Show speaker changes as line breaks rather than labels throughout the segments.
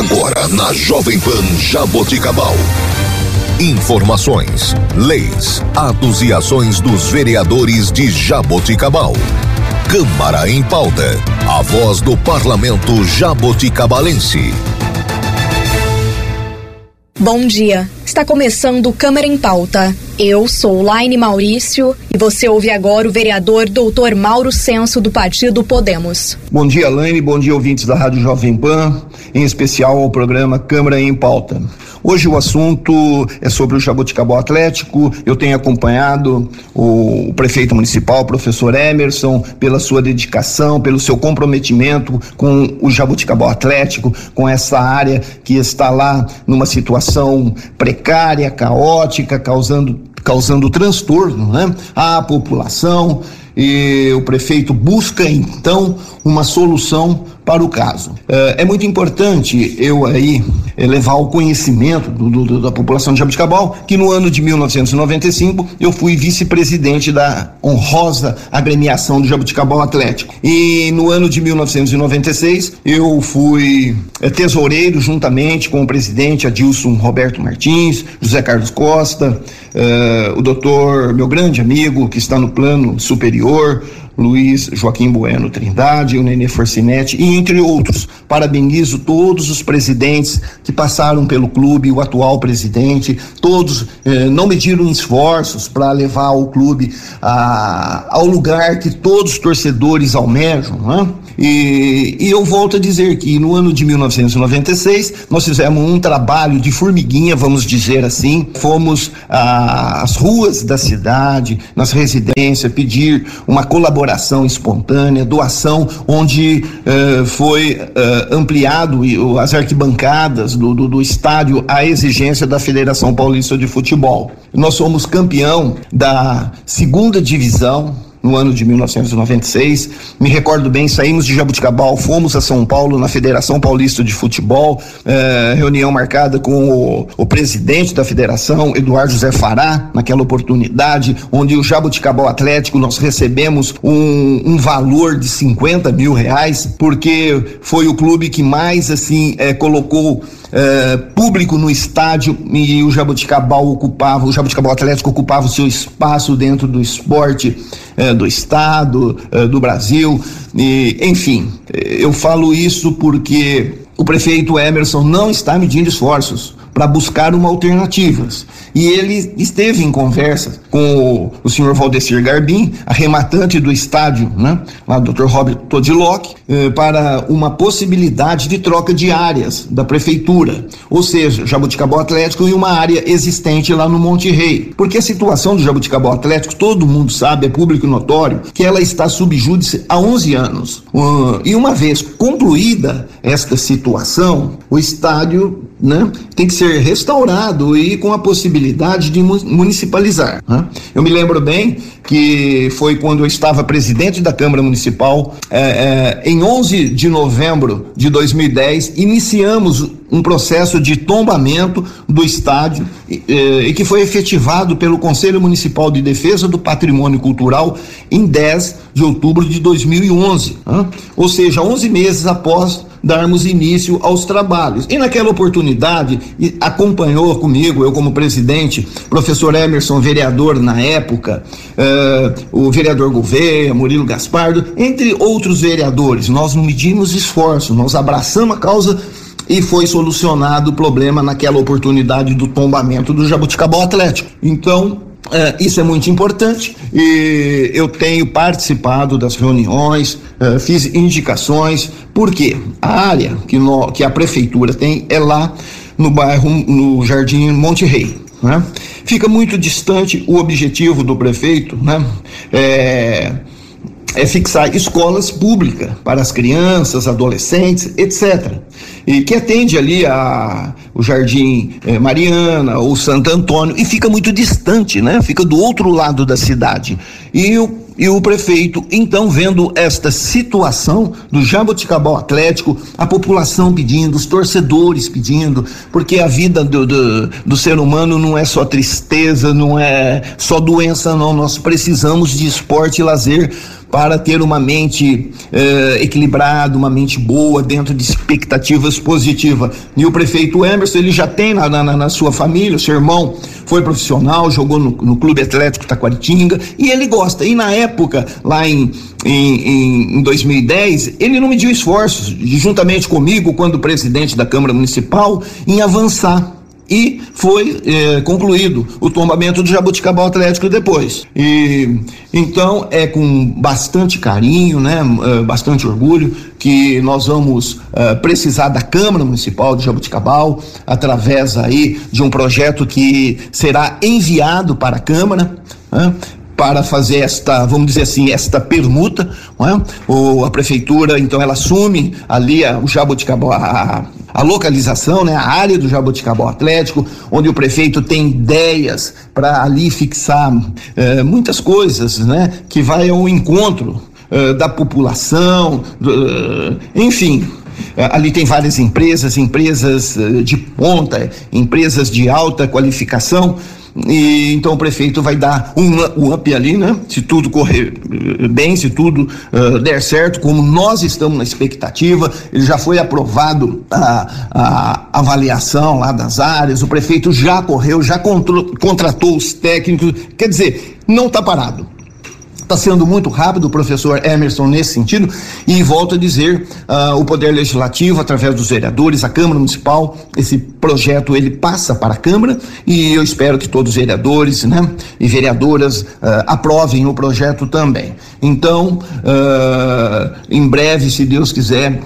Agora na Jovem Pan Jaboticabal. Informações, leis, atos e ações dos vereadores de Jaboticabal. Câmara em pauta. A voz do parlamento jaboticabalense.
Bom dia. Está começando Câmara em Pauta. Eu sou Laine Maurício e você ouve agora o vereador Dr. Mauro Senso do Partido Podemos.
Bom dia, Laine. Bom dia, ouvintes da Rádio Jovem Pan, em especial ao programa Câmara em Pauta. Hoje o assunto é sobre o Jaboticabal Atlético. Eu tenho acompanhado o, prefeito municipal, professor Emerson, pela sua dedicação, pelo seu comprometimento com o Jaboticabal Atlético, com essa área que está lá numa situação precária, caótica, causando causando transtorno né, à população e o prefeito busca então uma solução para o caso. É, é muito importante eu aí levar ao conhecimento do, do, da população de Jabuticabal que no ano de 1995 eu fui vice-presidente da honrosa agremiação do Jabuticabal Atlético e no ano de 1996 eu fui é, tesoureiro juntamente com o presidente Adilson Roberto Martins, José Carlos Costa, é, o doutor, meu grande amigo que está no plano superior, Luiz Joaquim Bueno Trindade, o Nenê Forcinetti e entre outros. Parabenizo todos os presidentes que passaram pelo clube, o atual presidente, todos eh, não mediram esforços para levar o clube a, ao lugar que todos os torcedores almejam, né? E, e, eu volto a dizer que no ano de 1996 nós fizemos um trabalho de formiguinha, vamos dizer assim. Fomos às ruas da cidade, nas residências, pedir uma colaboração espontânea, doação, onde eh, foi eh, ampliado as arquibancadas do, do, do estádio à exigência da Federação Paulista de Futebol. Nós somos campeão da segunda divisão no ano de 1996. Me recordo bem, saímos de Jabuticabal, fomos a São Paulo na Federação Paulista de Futebol, eh, reunião marcada com o, o, presidente da federação, Eduardo José Fará, naquela oportunidade, onde o Jabuticabal Atlético nós recebemos um, um valor de 50 mil reais, porque foi o clube que mais assim eh, colocou eh, público no estádio e o Jabuticabal ocupava, o Jabuticabal Atlético ocupava o seu espaço dentro do esporte eh, do estado, eh, do Brasil, e, enfim, eu falo isso porque o prefeito Emerson não está medindo esforços para buscar uma alternativa. E ele esteve em conversa com o, o senhor Valdecir Garbim, arrematante do estádio, né, lá do Dr. Robert Todiloc, eh, para uma possibilidade de troca de áreas da prefeitura, ou seja, Jabuticabal Atlético e uma área existente lá no Monte Rei. Porque a situação do Jabuticabal Atlético, todo mundo sabe, é público notório, que ela está sob júdice há 11 anos. Uh, e uma vez concluída esta situação, o estádio né, tem que ser restaurado e com a possibilidade de municipalizar. Né? Eu me lembro bem que foi quando eu estava presidente da Câmara Municipal, é, é, em 11 de novembro de 2010, iniciamos um processo de tombamento do estádio e, eh, e, que foi efetivado pelo Conselho Municipal de Defesa do Patrimônio Cultural em 10 de outubro de 2011, né? ou seja, 11 meses após darmos início aos trabalhos. E naquela oportunidade, acompanhou comigo, eu como presidente, professor Emerson, vereador na época, eh, o vereador Gouveia, Murilo Gaspardo, entre outros vereadores. Nós medimos esforço, nós abraçamos a causa e foi solucionado o problema naquela oportunidade do tombamento do Jabuticabal Atlético. Então, é, isso é muito importante e eu tenho participado das reuniões, é, fiz indicações, porque a área que, no, que a prefeitura tem é lá no bairro, no Jardim Monte Rei. Né? Fica muito distante o objetivo do prefeito, né? É, é fixar escolas públicas para as crianças, adolescentes, etc. E que atende ali a o Jardim eh, Mariana ou Santo Antônio e fica muito distante, né? Fica do outro lado da cidade. E o e o prefeito, então, vendo esta situação do Jaboticabal Atlético, a população pedindo, os torcedores pedindo, porque a vida do, do, do, ser humano não é só tristeza, não é só doença, não. Nós precisamos de esporte e lazer para ter uma mente eh, equilibrada, uma mente boa, dentro de expectativas positivas. E o prefeito Emerson, ele já tem na, na, na sua família, o seu irmão foi profissional, jogou no, no Clube Atlético Taquaritinga e ele gosta. E na época, lá em, em, em 2010, ele não mediu esforços, juntamente comigo, quando presidente da Câmara Municipal, em avançar e foi eh, concluído o tombamento do Jabuticabal Atlético depois. E então é com bastante carinho, né, eh, bastante orgulho que nós vamos eh, precisar da Câmara Municipal de Jabuticabal através aí de um projeto que será enviado para a Câmara. Né, para fazer esta, vamos dizer assim, esta permuta, é? o, a prefeitura, então, ela assume ali a, o Jaboticabal, a, a localização, né, a área do Jaboticabal Atlético, onde o prefeito tem ideias para ali fixar eh, muitas coisas, né, que vai ao encontro eh, da população, eh, enfim, ali tem várias empresas, empresas de ponta, empresas de alta qualificação e então o prefeito vai dar um, up ali, né? Se tudo correr eh, bem, se tudo uh, der certo, como nós estamos na expectativa, ele já foi aprovado a, a avaliação lá das áreas, o prefeito já correu, já contratou os técnicos, quer dizer, não está parado. Está sendo muito rápido o professor Emerson nesse sentido e volto a dizer uh, o poder legislativo através dos vereadores, a Câmara Municipal, esse projeto ele passa para a Câmara e eu espero que todos os vereadores, né, e vereadoras uh, aprovem o projeto também. Então, uh, em breve, se Deus quiser,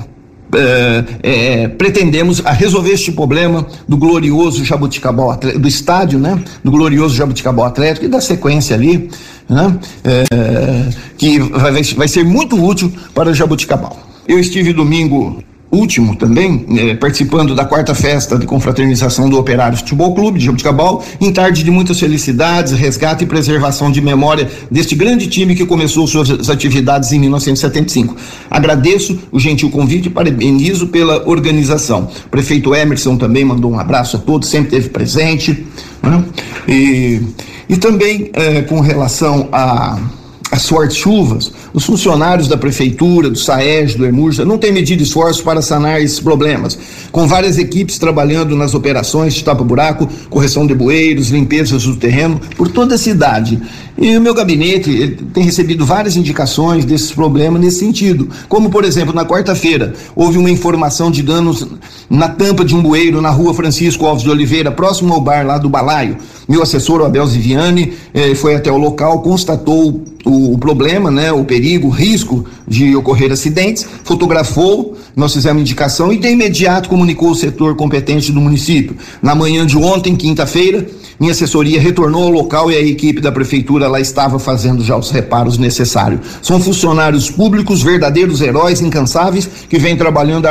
é, é, pretendemos resolver este problema do glorioso Jabuticabal Atlético, do estádio, né? Do glorioso Jabuticabal Atlético e da sequência ali, né? É, que vai, vai ser muito útil para o Jabuticabal. Eu estive domingo último também, eh, participando da quarta festa de confraternização do Operário Futebol Clube de Jabuticabal, em tarde de muitas felicidades, resgate e preservação de memória deste grande time que começou suas atividades em 1975. Agradeço o gentil convite e parabenizo pela organização. O prefeito Emerson também mandou um abraço a todos, sempre esteve presente. Né? E, e também eh, com relação a as fortes chuvas, os funcionários da prefeitura, do SAES, do EMURJA, não têm medido esforço para sanar esses problemas, com várias equipes trabalhando nas operações de tapa-buraco, correção de bueiros, limpezas do terreno, por toda a cidade. E o meu gabinete tem recebido várias indicações desses problemas nesse sentido. Como, por exemplo, na quarta-feira, houve uma informação de danos na tampa de um bueiro na rua Francisco Alves de Oliveira, próximo ao bar lá do Balaio. Meu assessor, Abel Ziviani, eh, foi até o local, constatou o, problema, né, o perigo, o risco de ocorrer acidentes, fotografou, nós fizemos indicação e de imediato comunicou o setor competente do município. Na manhã de ontem, quinta-feira, minha assessoria retornou ao local e a equipe da prefeitura lá estava fazendo já os reparos necessários. São funcionários públicos, verdadeiros heróis incansáveis que vêm trabalhando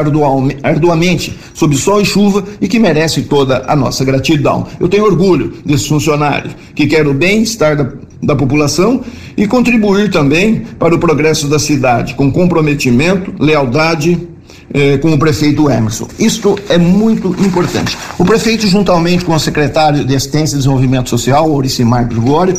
arduamente, sob sol e chuva e que merecem toda a nossa gratidão. Eu tenho orgulho desses funcionários que querem o bem-estar da, da população e contribuir também para o progresso da cidade, com comprometimento, lealdade eh, com o prefeito Emerson. Isto é muito importante. O prefeito, juntamente com o secretário de Assistência e Desenvolvimento Social, Auricimar Gregório,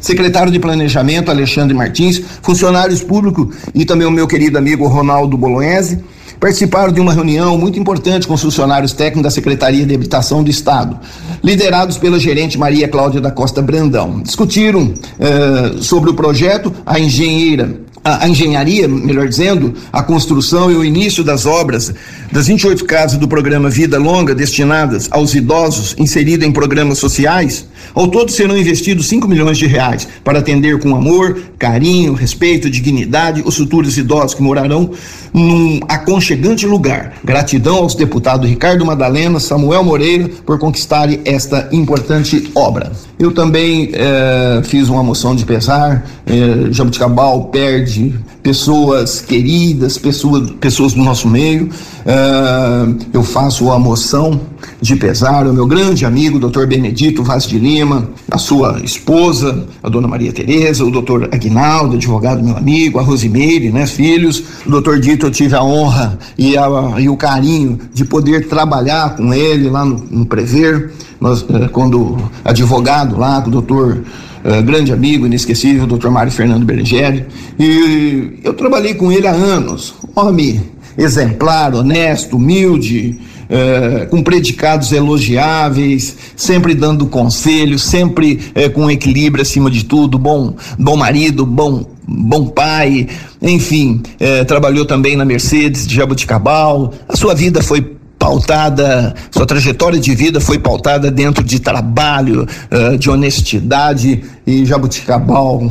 secretário de Planejamento, Alexandre Martins, funcionários públicos e também o meu querido amigo Ronaldo Bolognese, participaram de uma reunião muito importante com os funcionários técnicos da Secretaria de Habitação do Estado, liderados pela gerente Maria Cláudia da Costa Brandão. Discutiram eh, sobre o projeto, a engenheira a, a, engenharia, melhor dizendo, a construção e o início das obras das 28 casas do programa Vida Longa destinadas aos idosos inseridos em programas sociais, ao todo serão investidos 5 milhões de reais para atender com amor, carinho, respeito, dignidade os futuros idosos que morarão num aconchegante lugar. Gratidão aos deputados Ricardo Madalena, Samuel Moreira por conquistarem esta importante obra. Eu também eh, fiz uma moção de pesar. Eh, Jabuticabal perde pessoas queridas, pessoas, pessoas do nosso meio. Uh, eu faço a moção de pesar ao meu grande amigo, doutor Benedito Vaz de Lima, a sua esposa, a dona Maria Tereza, o doutor Aguinaldo, advogado meu amigo, a Rosimeire, né, filhos. O doutor Dito, eu tive a honra e, a, e o carinho de poder trabalhar com ele lá no, no Prever, nós, eh, quando advogado lá, com o doutor uh, grande amigo, inesquecível, o Dr. Mário Fernando Berengeri. E eu trabalhei com ele há anos. Homem exemplar, honesto, humilde, uh, com predicados elogiáveis, sempre dando conselhos, sempre uh, com equilíbrio acima de tudo, bom, bom marido, bom bom pai, enfim, trabalhou também na Mercedes de Jabuticabal. A sua vida foi pautada, sua trajetória de vida foi pautada dentro de trabalho, uh, de honestidade e Jabuticabal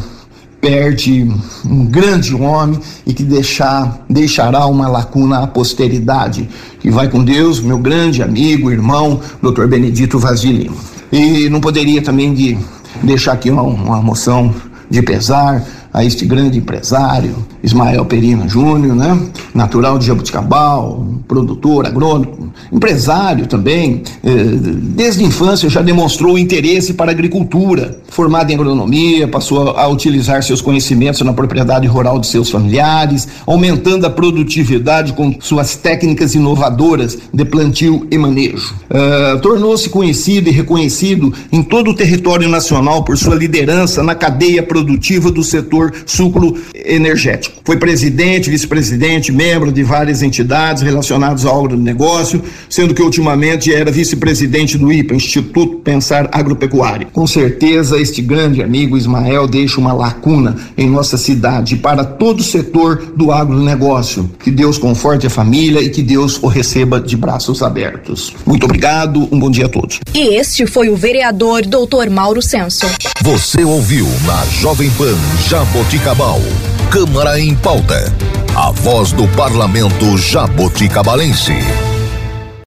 perde um grande homem e que deixar, deixará uma lacuna à posteridade. Que vai com Deus, meu grande amigo, irmão, Dr. Benedito Vasili. E não poderia também de deixar aqui uma, uma moção de pesar a este grande empresário, Ismael Perina Júnior, né? natural de Jabuticabal, produtor, agrônomo, empresário também. Eh, desde a infância já demonstrou interesse para a agricultura. Formado em agronomia, passou a utilizar seus conhecimentos na propriedade rural de seus familiares, aumentando a produtividade com suas técnicas inovadoras de plantio e manejo. Uh, Tornou-se conhecido e reconhecido em todo o território nacional por sua liderança na cadeia produtiva do setor sucro energético. Foi presidente, vice-presidente, membro de várias entidades relacionadas ao agronegócio, sendo que ultimamente era vice-presidente do IPA, Instituto Pensar Agropecuário. Com certeza, este grande amigo Ismael deixa uma lacuna em nossa cidade para todo o setor do agronegócio. Que Deus conforte a família e que Deus o receba de braços abertos. Muito obrigado, um bom dia a todos.
E este foi o vereador Dr. Mauro Senso.
Você ouviu na Jovem Pan Jaboticabal. Câmara em Pauta. A voz do parlamento jaboticabalense.